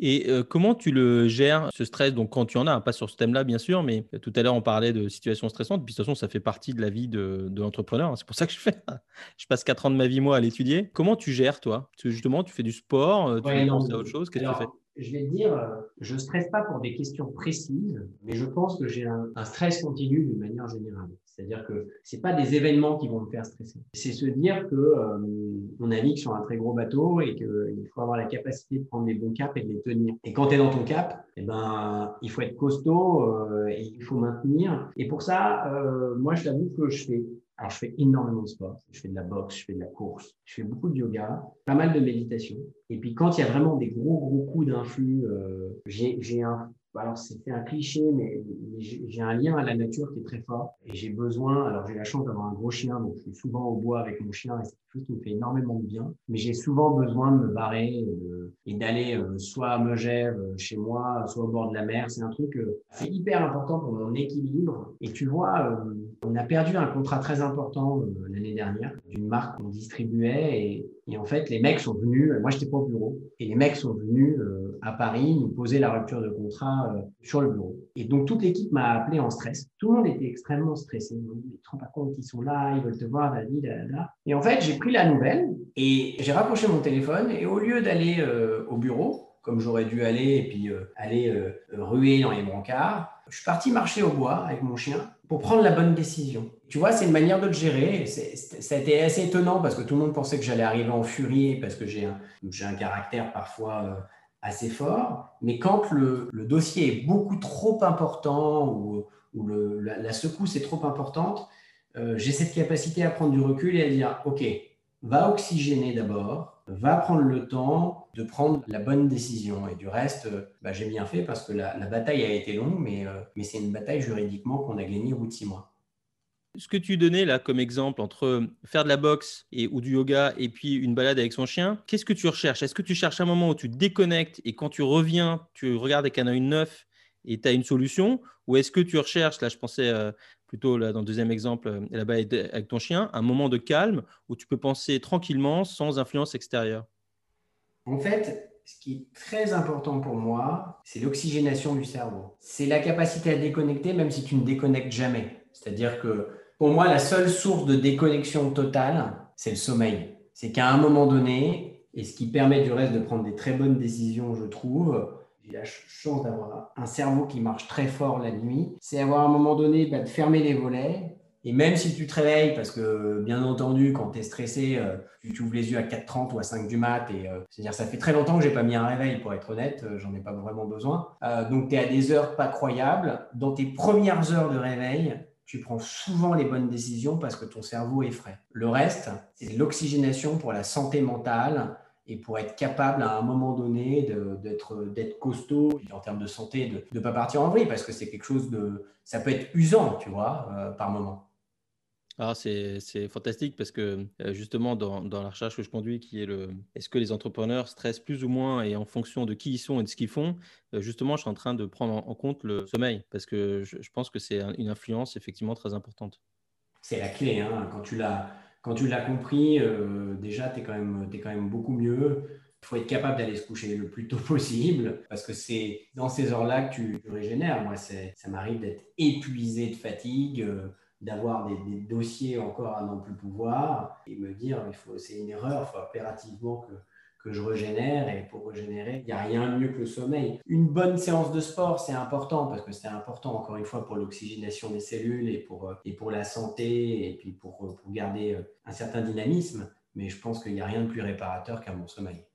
Et euh, comment tu le gères, ce stress? Donc, quand tu en as, pas sur ce thème-là, bien sûr, mais tout à l'heure, on parlait de situations stressantes. Puis, de toute façon, ça fait partie de la vie de, l'entrepreneur. C'est pour ça que je fais. Je passe quatre ans de ma vie, moi, à l'étudier. Comment tu gères, toi? Parce que justement, tu fais du sport, euh, tu penses à autre chose. Qu'est-ce que tu fais? Je vais te dire, euh, je ne stresse pas pour des questions précises, mais je pense que j'ai un, stress continu d'une manière générale. C'est-à-dire que ce pas des événements qui vont me faire stresser. C'est se dire que euh, on navigue sur un très gros bateau et qu'il faut avoir la capacité de prendre les bons caps et de les tenir. Et quand tu es dans ton cap, eh ben, il faut être costaud euh, et il faut maintenir. Et pour ça, moi, je t'avoue que je fais alors, je fais énormément de sport. Je fais de la boxe, je fais de la course, je fais beaucoup de yoga, pas mal de méditation. Et puis, quand il y a vraiment des gros, gros coups d'influx, euh, j'ai un, alors c'était un cliché, mais, j'ai un lien à la nature qui est très fort. Et j'ai besoin, alors j'ai la chance d'avoir un gros chien, donc je suis souvent au bois avec mon chien et c'est quelque chose qui me fait énormément de bien. Mais j'ai souvent besoin de me barrer et d'aller euh, soit à Megève, euh, chez moi, soit au bord de la mer. C'est un truc, c'est hyper important pour mon équilibre. Et tu vois, on a perdu un contrat très important euh, l'année dernière d'une marque qu'on distribuait et, en fait les mecs sont venus, moi j'étais pas au bureau, et les mecs sont venus euh, à Paris nous poser la rupture de contrat euh, sur le bureau. Et donc toute l'équipe m'a appelé en stress. Tout le monde était extrêmement stressé. Ils tu te rends pas compte qu'ils sont là, ils veulent te voir, là, là, là. Et en fait j'ai pris la nouvelle et j'ai rapproché mon téléphone et au lieu d'aller au bureau, comme j'aurais dû aller et puis aller ruer dans les brancards, je suis parti marcher au bois avec mon chien pour prendre la bonne décision. Tu vois, c'est une manière de le gérer. Ça a été assez étonnant parce que tout le monde pensait que j'allais arriver en furie parce que j'ai un, caractère parfois euh, assez fort. Mais quand le, dossier est beaucoup trop important ou, la, secousse est trop importante, euh, j'ai cette capacité à prendre du recul et à dire, OK, va oxygéner d'abord, va prendre le temps de prendre la bonne décision. Et du reste, euh, bah, j'ai bien fait parce que la, bataille a été longue, mais, mais c'est une bataille juridiquement qu'on a gagnée au bout de six mois. Ce que tu donnais là comme exemple entre faire de la boxe et, ou du yoga et puis une balade avec son chien, qu'est-ce que tu recherches? Est-ce que tu cherches un moment où tu déconnectes et quand tu reviens, tu regardes avec un œil neuf et tu as une solution? Ou est-ce que tu recherches, là je pensais euh, plutôt dans le deuxième exemple, euh, là-bas avec ton chien, un moment de calme où tu peux penser tranquillement sans influence extérieure? En fait, ce qui est très important pour moi, c'est l'oxygénation du cerveau. C'est la capacité à déconnecter même si tu ne déconnectes jamais. C'est-à-dire que pour moi, la seule source de déconnexion totale, c'est le sommeil. C'est qu'à un moment donné, et ce qui permet du reste de prendre des très bonnes décisions, je trouve, j'ai la chance d'avoir un cerveau qui marche très fort la nuit, c'est avoir à un moment donné bah, de fermer les volets. Et même si tu te réveilles, parce que bien entendu, quand tu es stressé, euh, tu, ouvres les yeux à 4h30 ou à 5 du mat, et euh, c'est-à-dire ça fait très longtemps que j'ai pas mis un réveil, pour être honnête, euh, j'en ai pas vraiment besoin. donc tu es à des heures pas croyables. Dans tes premières heures de réveil, tu prends souvent les bonnes décisions parce que ton cerveau est frais. Le reste, c'est l'oxygénation pour la santé mentale, et pour être capable à un moment donné d'être costaud en termes de santé, de ne pas partir en vrille, parce que c'est quelque chose de... Ça peut être usant, tu vois, euh, par moment. Ah, c'est fantastique parce que euh, justement, dans, la recherche que je conduis, qui est le est-ce que les entrepreneurs stressent plus ou moins et en fonction de qui ils sont et de ce qu'ils font, euh, justement, je suis en train de prendre en, compte le sommeil parce que je, pense que c'est une influence effectivement très importante. C'est la clé. Hein. Quand tu l'as compris, euh, déjà, tu es, quand même beaucoup mieux. Il faut être capable d'aller se coucher le plus tôt *laughs* possible parce que c'est dans ces heures-là que tu, régénères. Moi, ça m'arrive d'être épuisé de fatigue d'avoir des, dossiers encore à n'en plus pouvoir et me dire il faut c'est une erreur, il faut impérativement que, que je régénère et pour régénérer, il n'y a rien de mieux que le sommeil. Une bonne séance de sport, c'est important parce que c'est important encore une fois pour l'oxygénation des cellules et pour, et pour la santé et puis pour, pour garder un certain dynamisme. Mais je pense qu'il n'y a rien de plus réparateur qu'un bon sommeil.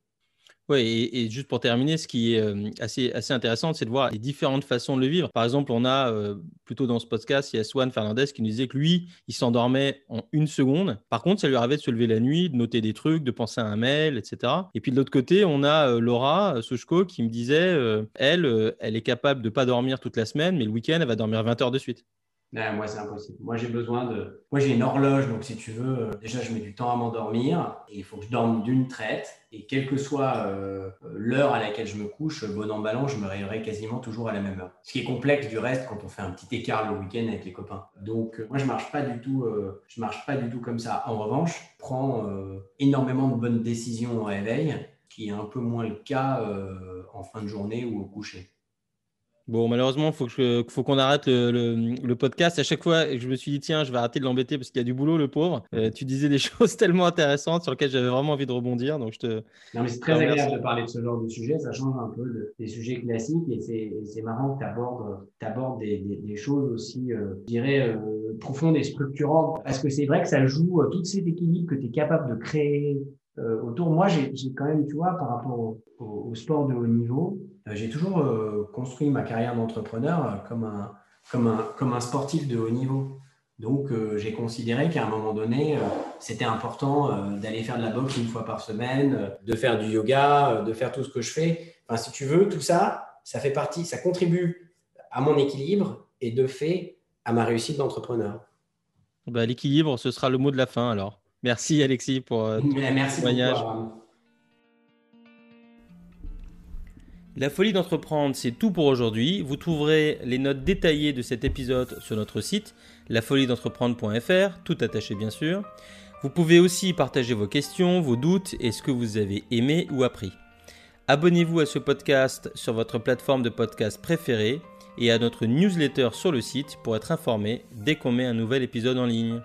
Oui, et, juste pour terminer, ce qui est euh, assez, intéressant, c'est de voir les différentes façons de le vivre. Par exemple, on a euh, plutôt dans ce podcast, il y a Swan Fernandez qui nous disait que lui, il s'endormait en une seconde. Par contre, ça lui arrivait de se lever la nuit, de noter des trucs, de penser à un mail, etc. Et puis de l'autre côté, on a euh, Laura Souchko qui me disait, elle, elle est capable de pas dormir toute la semaine, mais le week-end, elle va dormir 20 heures de suite moi, c'est impossible. Moi, j'ai besoin de. Moi, j'ai une horloge, donc si tu veux, euh, déjà, je mets du temps à m'endormir et il faut que je dorme d'une traite. Et quelle que soit euh, l'heure à laquelle je me couche, bon an, ballant, je me réveillerai quasiment toujours à la même heure. Ce qui est complexe du reste quand on fait un petit écart le week-end avec les copains. Donc, euh, moi, je marche pas du tout. je marche pas du tout comme ça. En revanche, je prends énormément de bonnes décisions au réveil, qui est un peu moins le cas en fin de journée ou au coucher. Bon, malheureusement, il faut, faut qu'on arrête le, podcast. À chaque fois, je me suis dit, tiens, je vais arrêter de l'embêter parce qu'il y a du boulot, le pauvre. Euh, tu disais des *laughs* choses tellement intéressantes sur lesquelles j'avais vraiment envie de rebondir. Donc, je te. Non, mais c'est très agréable de parler de ce genre de sujet. Ça change un peu des sujets classiques et c'est marrant que tu abordes, des, choses aussi, euh, je dirais, euh, profondes et structurantes. Parce que c'est vrai que ça joue tout cet équilibre que tu es capable de créer autour. Moi, j'ai quand même, tu vois, par rapport au sport de haut niveau, j'ai toujours euh, construit ma carrière d'entrepreneur euh, comme un, comme, un, comme un sportif de haut niveau. Donc, j'ai considéré qu'à un moment donné, c'était important d'aller faire de la boxe une fois par semaine, de faire du yoga, de faire tout ce que je fais. Enfin, si tu veux, tout ça, ça fait partie, ça contribue à mon équilibre et de fait à ma réussite d'entrepreneur. Bah, L'équilibre, ce sera le mot de la fin alors. Merci Alexis pour ton Merci témoignage. La folie d'entreprendre, c'est tout pour aujourd'hui. Vous trouverez les notes détaillées de cet épisode sur notre site, lafoliedentrepreneur.fr, tout attaché bien sûr. Vous pouvez aussi partager vos questions, vos doutes et ce que vous avez aimé ou appris. Abonnez-vous à ce podcast sur votre plateforme de podcast préférée et à notre newsletter sur le site pour être informé dès qu'on met un nouvel épisode en ligne.